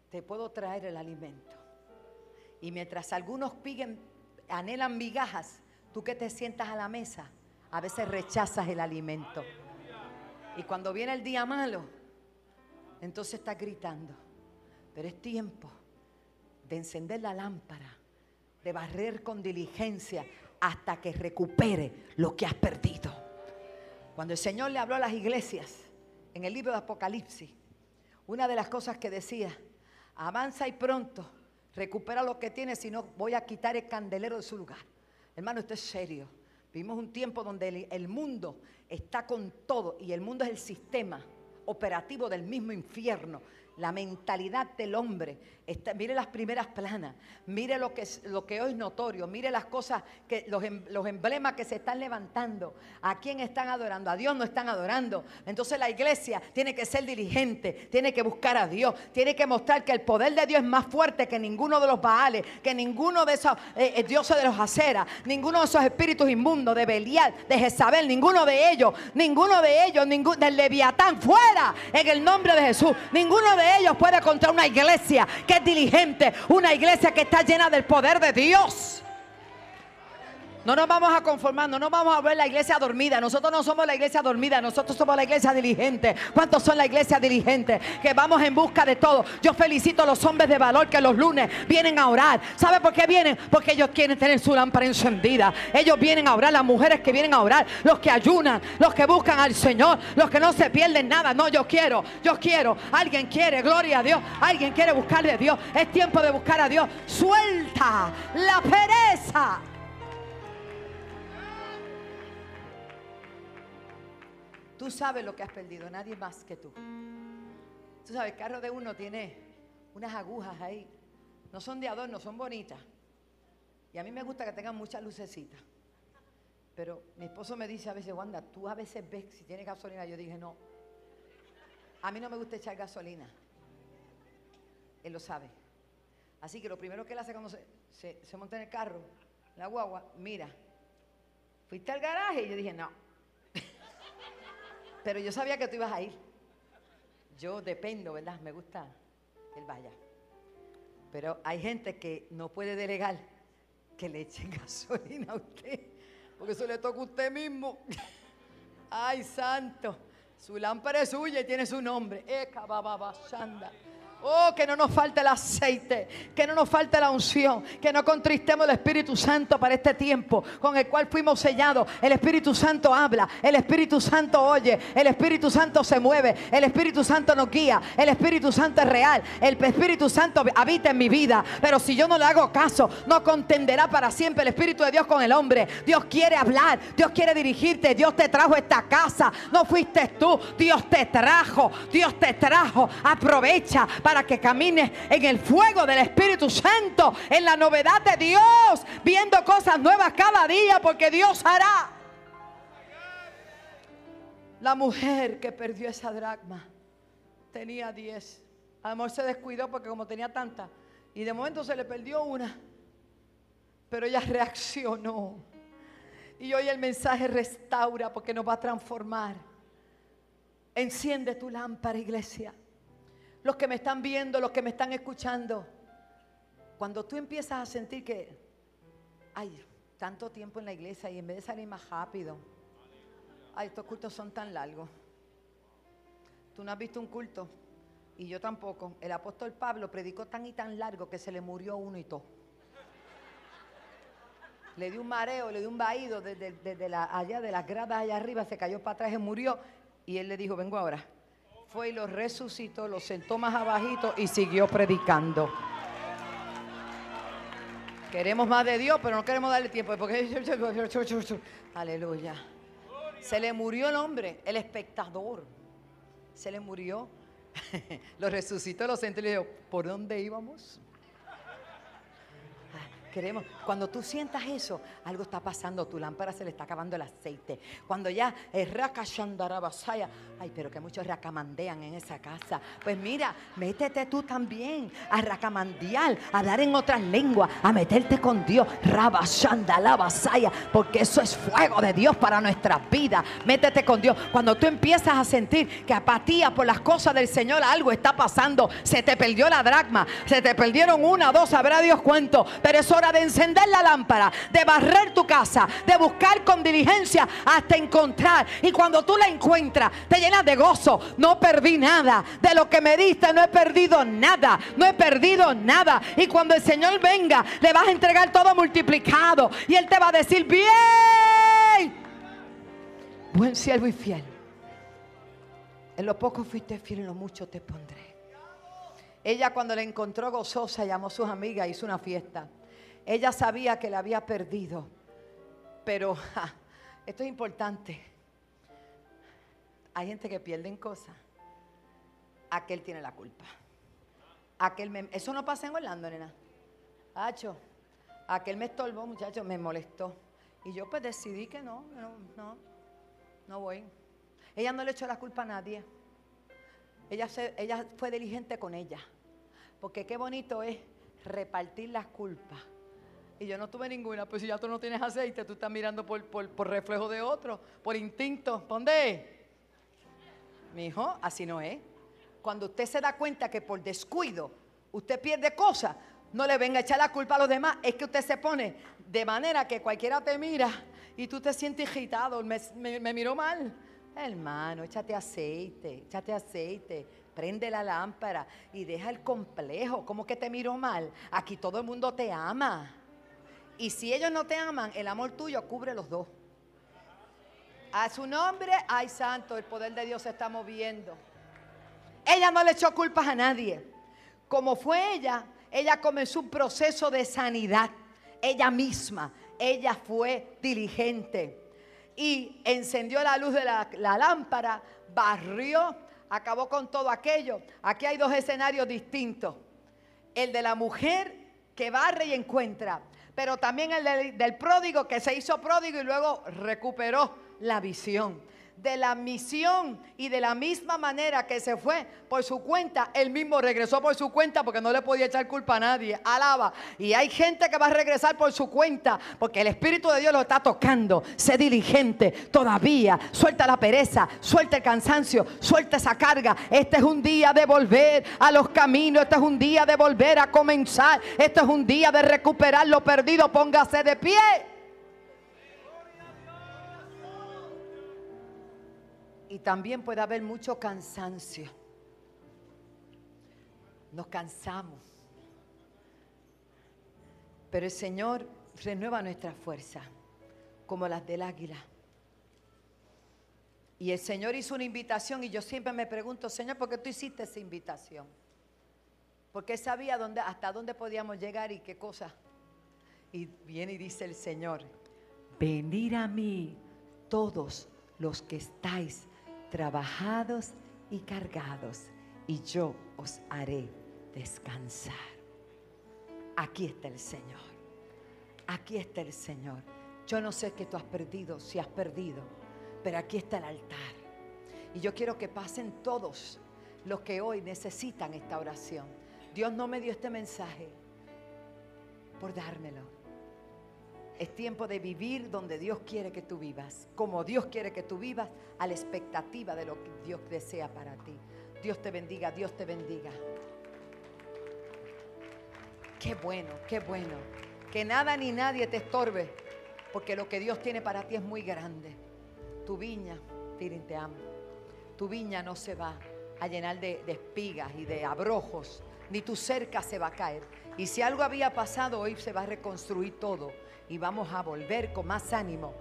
Te puedo traer el alimento. Y mientras algunos piden, anhelan migajas, tú que te sientas a la mesa, a veces rechazas el alimento. Y cuando viene el día malo, entonces estás gritando. Pero es tiempo de encender la lámpara, de barrer con diligencia hasta que recupere lo que has perdido. Cuando el Señor le habló a las iglesias en el libro de Apocalipsis, una de las cosas que decía, avanza y pronto, recupera lo que tienes, si no voy a quitar el candelero de su lugar. Hermano, esto es serio. Vivimos un tiempo donde el mundo está con todo y el mundo es el sistema operativo del mismo infierno La mentalidad del hombre. Está- mire las primeras planas. Mire lo que, lo que hoy es notorio. Mire las cosas, que, los, em- los emblemas que se están levantando. ¿A quién están adorando? A Dios no están adorando. Entonces la iglesia tiene que ser diligente. Tiene que buscar a Dios. Tiene que mostrar que el poder de Dios es más fuerte que ninguno de los Baales. Que ninguno de esos eh, eh, dioses de los aceras. Ninguno de esos espíritus inmundos. De Belial, de Jezabel. Ninguno de ellos. Ninguno de ellos. Ningún, del Leviatán. Fuera. En el nombre de Jesús. Ninguno de ellos puede contra una iglesia que es diligente. Una iglesia que está llena del poder de Dios. No nos vamos a conformar, no nos vamos a ver la iglesia dormida. Nosotros no somos la iglesia dormida, nosotros somos la iglesia diligente. ¿Cuántos son la iglesia diligente? Que vamos en busca de todo. Yo felicito a los hombres de valor que los lunes vienen a orar. ¿Sabe por qué vienen? Porque ellos quieren tener su lámpara encendida. Ellos vienen a orar, las mujeres que vienen a orar, los que ayunan, los que buscan al Señor, los que no se pierden nada. No, yo quiero, yo quiero. Alguien quiere, gloria a Dios. Alguien quiere buscar de Dios. Es tiempo de buscar a Dios. Suelta la pereza. Tú sabes lo que has perdido, nadie más que tú. Tú sabes, el carro de uno tiene unas agujas ahí. No son de adorno, son bonitas. Y a mí me gusta que tengan muchas lucecitas. Pero mi esposo me dice a veces, Wanda, tú a veces ves si tiene gasolina. Yo dije, no. A mí no me gusta echar gasolina. Él lo sabe. Así que lo primero que él hace cuando se, se- monta en el carro, la guagua, mira, fuiste al garaje. Y yo dije, no. Pero yo sabía que tú ibas a ir. Yo dependo, ¿verdad? Me gusta él vaya. Pero hay gente que no puede delegar que le echen gasolina a usted. Porque eso le toca a usted mismo. Ay, santo. Su lámpara es suya y tiene su nombre. Eka baba. Oh, que no nos falte el aceite, que no nos falte la unción, que no contristemos el Espíritu Santo para este tiempo con el cual fuimos sellados. El Espíritu Santo habla, el Espíritu Santo oye, el Espíritu Santo se mueve, el Espíritu Santo nos guía, el Espíritu Santo es real, el Espíritu Santo habita en mi vida. Pero si yo no le hago caso, no contenderá para siempre el Espíritu de Dios con el hombre. Dios quiere hablar, Dios quiere dirigirte, Dios te trajo esta casa, no fuiste tú, Dios te trajo, Dios te trajo. Aprovecha para que camines en el fuego del Espíritu Santo, en la novedad de Dios, viendo cosas nuevas cada día, porque Dios hará. La mujer que perdió esa dracma tenía 10. A se descuidó porque como tenía tanta, y de momento se le perdió una, pero ella reaccionó. Y hoy el mensaje restaura porque nos va a transformar. Enciende tu lámpara, iglesia. Los que me están viendo, los que me están escuchando. Cuando tú empiezas a sentir que hay tanto tiempo en la iglesia y en vez de salir más rápido, ay, estos cultos son tan largos. Tú no has visto un culto y yo tampoco. El apóstol Pablo predicó tan y tan largo que se le murió uno y todo. Le dio un mareo, le dio un vaído desde, desde la- allá de las gradas allá arriba, se cayó para atrás y murió. Y él le dijo, vengo ahora. Fue y lo resucitó, lo sentó más abajito y siguió predicando. Queremos más de Dios, pero no queremos darle tiempo. Aleluya. Se le murió el hombre, el espectador. Se le murió. lo resucitó, lo sentó y le dijo, ¿por dónde íbamos? Queremos, cuando tú sientas eso, algo está pasando, tu lámpara se le está acabando el aceite. Cuando ya es raca shandarabasaya, ay, pero que muchos racamandean en esa casa. Pues mira, métete tú también a racamandear, a hablar en otras lenguas, a meterte con Dios, rabashandalabasaya, porque eso es fuego de Dios para nuestras vidas. Métete con Dios. Cuando tú empiezas a sentir que apatía por las cosas del Señor, algo está pasando, se te perdió la dracma, se te perdieron una, dos, sabrá Dios cuánto, pero es de encender la lámpara, de barrer tu casa, de buscar con diligencia hasta encontrar. Y cuando tú la encuentras, te llenas de gozo. No perdí nada. De lo que me diste, no he perdido nada. No he perdido nada. Y cuando el Señor venga, le vas a entregar todo multiplicado. Y Él te va a decir, bien. Buen siervo y fiel. En lo poco fuiste fiel, en lo mucho te pondré. Ella cuando la encontró gozosa llamó a sus amigas, hizo una fiesta. Ella sabía que la había perdido, pero esto es importante. Hay gente que pierden cosas aquel tiene la culpa. Aquel eso no pasa en Orlando, nena. Hacho, aquel me estorbó, muchacho, me molestó. Y yo pues decidí que no, no, no, no voy. Ella no le echó la culpa a nadie. Ella, se- ella fue diligente con ella. Porque qué bonito es repartir las culpas. Y yo no tuve ninguna, pues si ya tú no tienes aceite, tú estás mirando por, por, por reflejo de otro, por instinto. ¿Dónde? Mi hijo, así no es. Cuando usted se da cuenta que por descuido usted pierde cosas, no le venga a echar la culpa a los demás. Es que usted se pone de manera que cualquiera te mira y tú te sientes agitado. Me, me- me miró mal. Hermano, échate aceite, échate aceite. Prende la lámpara y deja el complejo. ¿Cómo que te miró mal? Aquí todo el mundo te ama. Y si ellos no te aman, el amor tuyo cubre los dos. A su nombre, ay santo, el poder de Dios se está moviendo. Ella no le echó culpas a nadie. Como fue ella, ella comenzó un proceso de sanidad. Ella misma, ella fue diligente. Y encendió la luz de la, la lámpara, barrió, acabó con todo aquello. Aquí hay dos escenarios distintos. El de la mujer que barre y encuentra, pero también el del, del pródigo que se hizo pródigo y luego recuperó la visión. De la misión y de la misma manera que se fue por su cuenta, él mismo regresó por su cuenta porque no le podía echar culpa a nadie. Alaba. Y hay gente que va a regresar por su cuenta porque el Espíritu de Dios lo está tocando. Sé diligente todavía. Suelta la pereza, suelta el cansancio, suelta esa carga. Este es un día de volver a los caminos. Este es un día de volver a comenzar. Este es un día de recuperar lo perdido. Póngase de pie. Y también puede haber mucho cansancio. Nos cansamos. Pero el Señor renueva nuestra fuerza, como las del águila. Y el Señor hizo una invitación y yo siempre me pregunto, Señor, ¿por qué tú hiciste esa invitación? Porque sabía dónde, hasta dónde podíamos llegar y qué cosa. Y viene y dice el Señor, venid a mí todos los que estáis trabajados y cargados, y yo os haré descansar. Aquí está el Señor. Aquí está el Señor. Yo no sé qué tú has perdido, si has perdido, pero aquí está el altar. Y yo quiero que pasen todos los que hoy necesitan esta oración. Dios no me dio este mensaje por dármelo. Es tiempo de vivir donde Dios quiere que tú vivas, como Dios quiere que tú vivas, a la expectativa de lo que Dios desea para ti. Dios te bendiga, Dios te bendiga. Qué bueno, qué bueno. Que nada ni nadie te estorbe, porque lo que Dios tiene para ti es muy grande. Tu viña, Tirin, te amo. Tu viña no se va a llenar de, de espigas y de abrojos, ni tu cerca se va a caer. Y si algo había pasado, hoy se va a reconstruir todo y vamos a volver con más ánimo,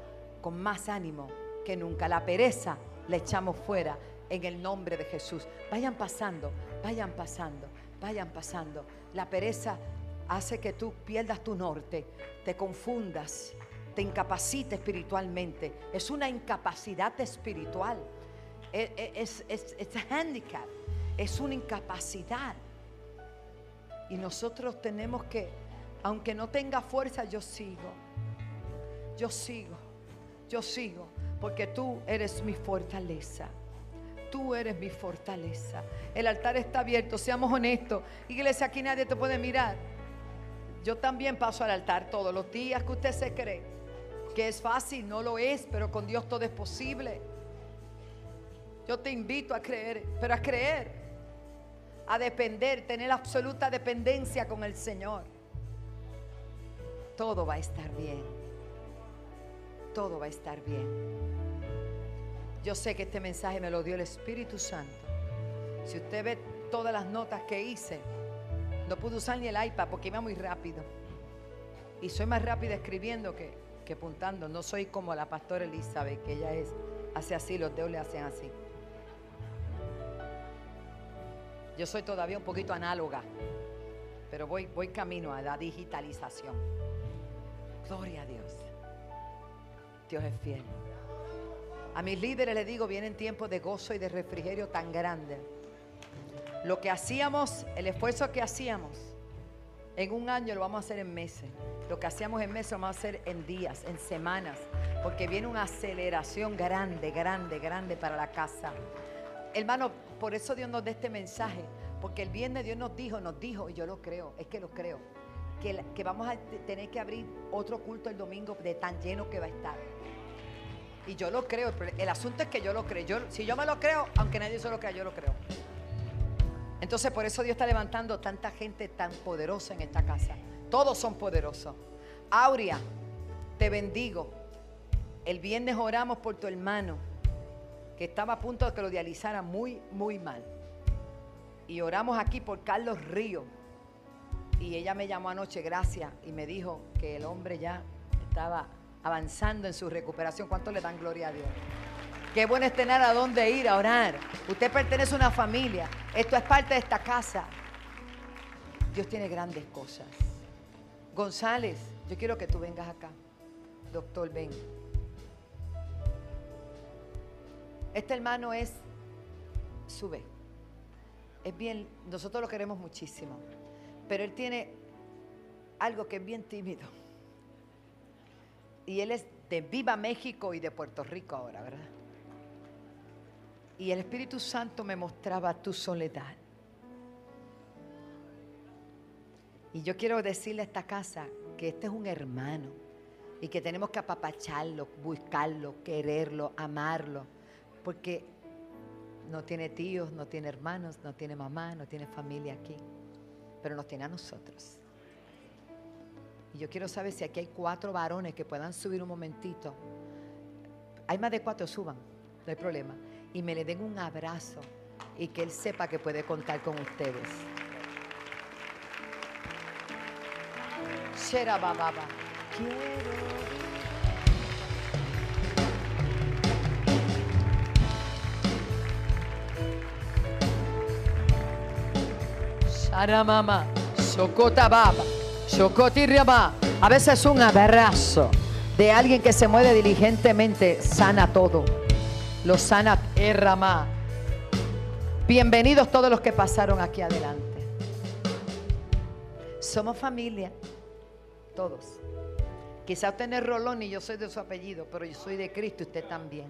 con más ánimo que nunca. La pereza la echamos fuera en el nombre de Jesús. Vayan pasando, vayan pasando, vayan pasando. La pereza hace que tú pierdas tu norte, te confundas, te incapacite espiritualmente. Es una incapacidad espiritual. Es, es, es, es a handicap, es una incapacidad. Y nosotros tenemos que, aunque no tenga fuerza, yo sigo. Yo sigo, yo sigo, porque tú eres mi fortaleza. Tú eres mi fortaleza. El altar está abierto, seamos honestos. Iglesia, aquí nadie te puede mirar. Yo también paso al altar todos los días que usted se cree. Que es fácil, no lo es, pero con Dios todo es posible. Yo te invito a creer, pero a creer, a depender, tener absoluta dependencia con el Señor. Todo va a estar bien. Todo va a estar bien. Yo sé que este mensaje me lo dio el Espíritu Santo. Si usted ve todas las notas que hice, no pude usar ni el iPad porque iba muy rápido. Y soy más rápida escribiendo que, que apuntando. No soy como la pastora Elizabeth, que ella es, hace así, los dedos le hacen así. Yo soy todavía un poquito análoga, pero voy, voy camino a la digitalización. Gloria a Dios. Dios es fiel. A mis líderes les digo, vienen tiempos de gozo y de refrigerio tan grande. Lo que hacíamos, el esfuerzo que hacíamos en un año lo vamos a hacer en meses. Lo que hacíamos en meses lo vamos a hacer en días, en semanas. Porque viene una aceleración grande, grande, grande para la casa. Hermano, por eso Dios nos da este mensaje. Porque el viernes Dios nos dijo, nos dijo, y yo lo creo, es que lo creo, que, vamos a tener que abrir otro culto el domingo de tan lleno que va a estar. Y yo lo creo, el asunto es que yo lo creo. Si yo me lo creo, aunque nadie se lo crea, yo lo creo. Entonces por eso Dios está levantando tanta gente tan poderosa en esta casa. Todos son poderosos. Aurea, te bendigo. El viernes oramos por tu hermano, que estaba a punto de que lo dializara muy, muy mal. Y oramos aquí por Carlos Río. Y ella me llamó anoche, gracias, y me dijo que el hombre ya estaba avanzando en su recuperación. ¿Cuánto le dan gloria a Dios? Qué bueno es tener a dónde ir a orar. Usted pertenece a una familia. Esto es parte de esta casa. Dios tiene grandes cosas. González, yo quiero que tú vengas acá. Doctor, ven. Este hermano es, sube. Es bien, nosotros lo queremos muchísimo. Pero él tiene algo que es bien tímido. Y él es de Viva México y de Puerto Rico ahora, ¿verdad? Y el Espíritu Santo me mostraba tu soledad. Y yo quiero decirle a esta casa que este es un hermano y que tenemos que apapacharlo, buscarlo, quererlo, amarlo, porque no tiene tíos, no tiene hermanos, no tiene mamá, no tiene familia aquí, pero nos tiene a nosotros. Y yo quiero saber si aquí hay cuatro varones que puedan subir un momentito. Hay más de cuatro, suban, no hay problema y me le den un abrazo y que Él sepa que puede contar con ustedes. Quiero. Riaba. A veces un abrazo de alguien que se mueve diligentemente sana todo. Los sana Errama. Bienvenidos todos los que pasaron aquí adelante. Somos familia, todos. Quizá usted no es Rolón y yo soy de su apellido, pero yo soy de Cristo y usted también.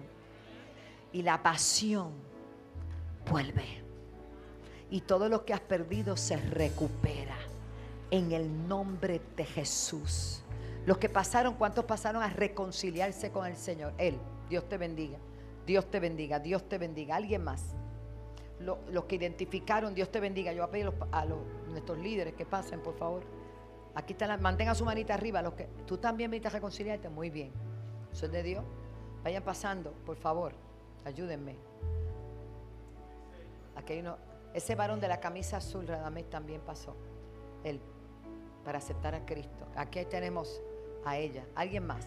Y la pasión vuelve. Y todo lo que has perdido se recupera en el nombre de Jesús. Los que pasaron, ¿cuántos pasaron a reconciliarse con el Señor? Él, Dios te bendiga. Dios te bendiga, Dios te bendiga. Alguien más. Los, que identificaron, Dios te bendiga. Yo voy a pedir a, nuestros líderes que pasen, por favor. Aquí están, mantengan su manita arriba. Los que, tú también a reconciliarte, muy bien. Es de Dios. Vayan pasando, por favor. Ayúdenme. Aquí hay uno. Ese varón de la camisa azul, Radamés, también pasó. Él, para aceptar a Cristo. Aquí tenemos a ella. ¿Alguien más?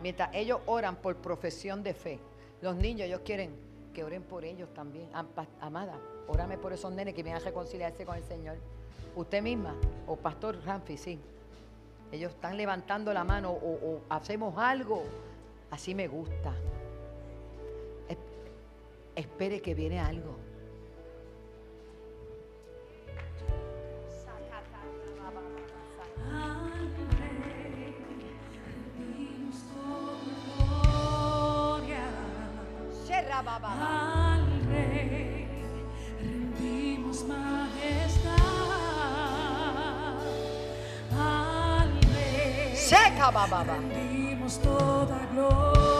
Mientras ellos oran por profesión de fe, los niños, ellos quieren que oren por ellos también. Amada, órame por esos nenes que vienen a reconciliarse con el Señor. Usted misma, o Pastor Ramfi, sí. Ellos están levantando la mano o, hacemos algo. Así me gusta. espere que viene algo. Al Rey rendimos majestad. Al Rey rendimos toda gloria.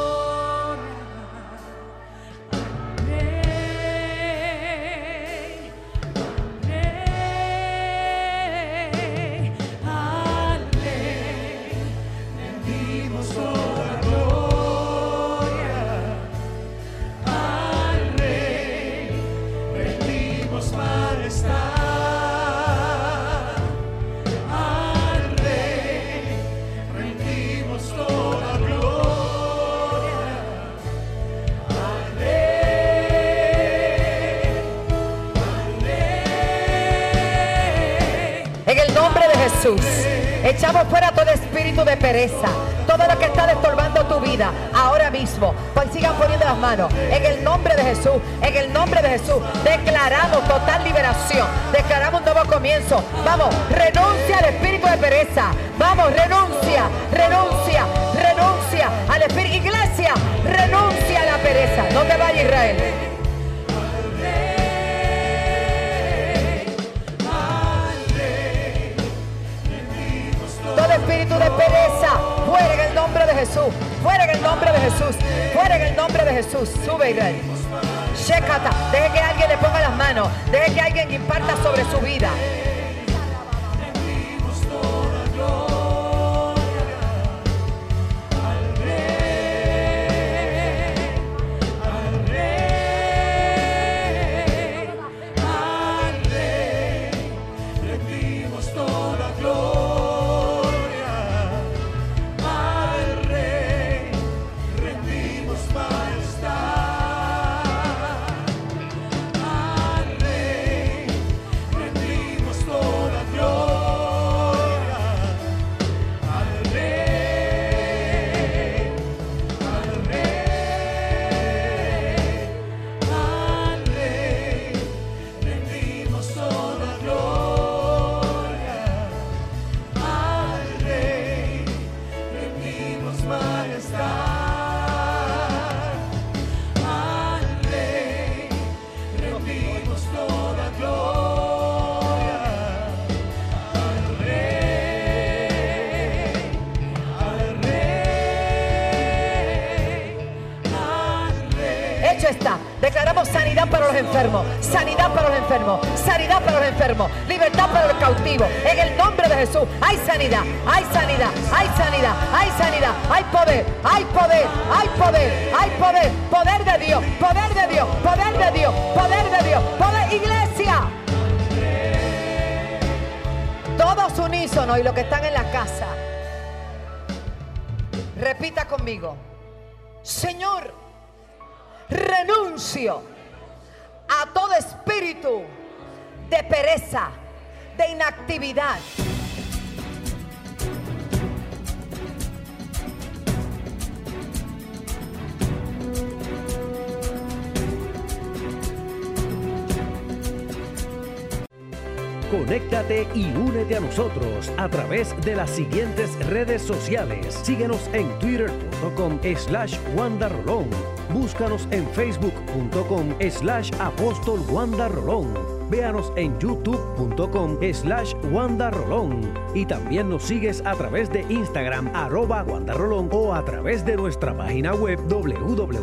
Echamos fuera todo espíritu de pereza, todo lo que está estorbando tu vida ahora mismo. Pues sigan poniendo las manos en el nombre de Jesús, en el nombre de Jesús. Declaramos total unción. Declaramos un nuevo comienzo. Vamos, renuncia al espíritu de pereza. Vamos, renuncia, renuncia, renuncia al espíritu. Iglesia, renuncia a la pereza. No te vayas Israel. Espíritu de pereza, fuera en el nombre de Jesús. Fuera en el nombre de Jesús. Fuera en el nombre de Jesús. Sube Israel. Shekata. Deje que alguien le ponga las manos. Deje que alguien imparta sobre su vida. Enfermos. Sanidad para los enfermos. Sanidad para los enfermos. Libertad para los cautivos. En el nombre de Jesús. Hay sanidad. Hay sanidad. Hay sanidad. Hay sanidad. Hay poder. Hay poder. Hay poder. Hay poder. Poder de Dios. Poder de Dios. Poder de Dios. Poder de Dios. Poder. Iglesia. Todos unísonos y los que están en la casa. Repita conmigo. Señor, renuncio todo espíritu de pereza, de inactividad. Conéctate y únete a nosotros a través de las siguientes redes sociales. Síguenos en twitter.com slash Rolón. Búscanos en facebook.com slash apóstol Rolón. Véanos en youtube.com slash Rolón. Y también nos sigues a través de Instagram arroba Rolón o a través de nuestra página web www.alaba.org.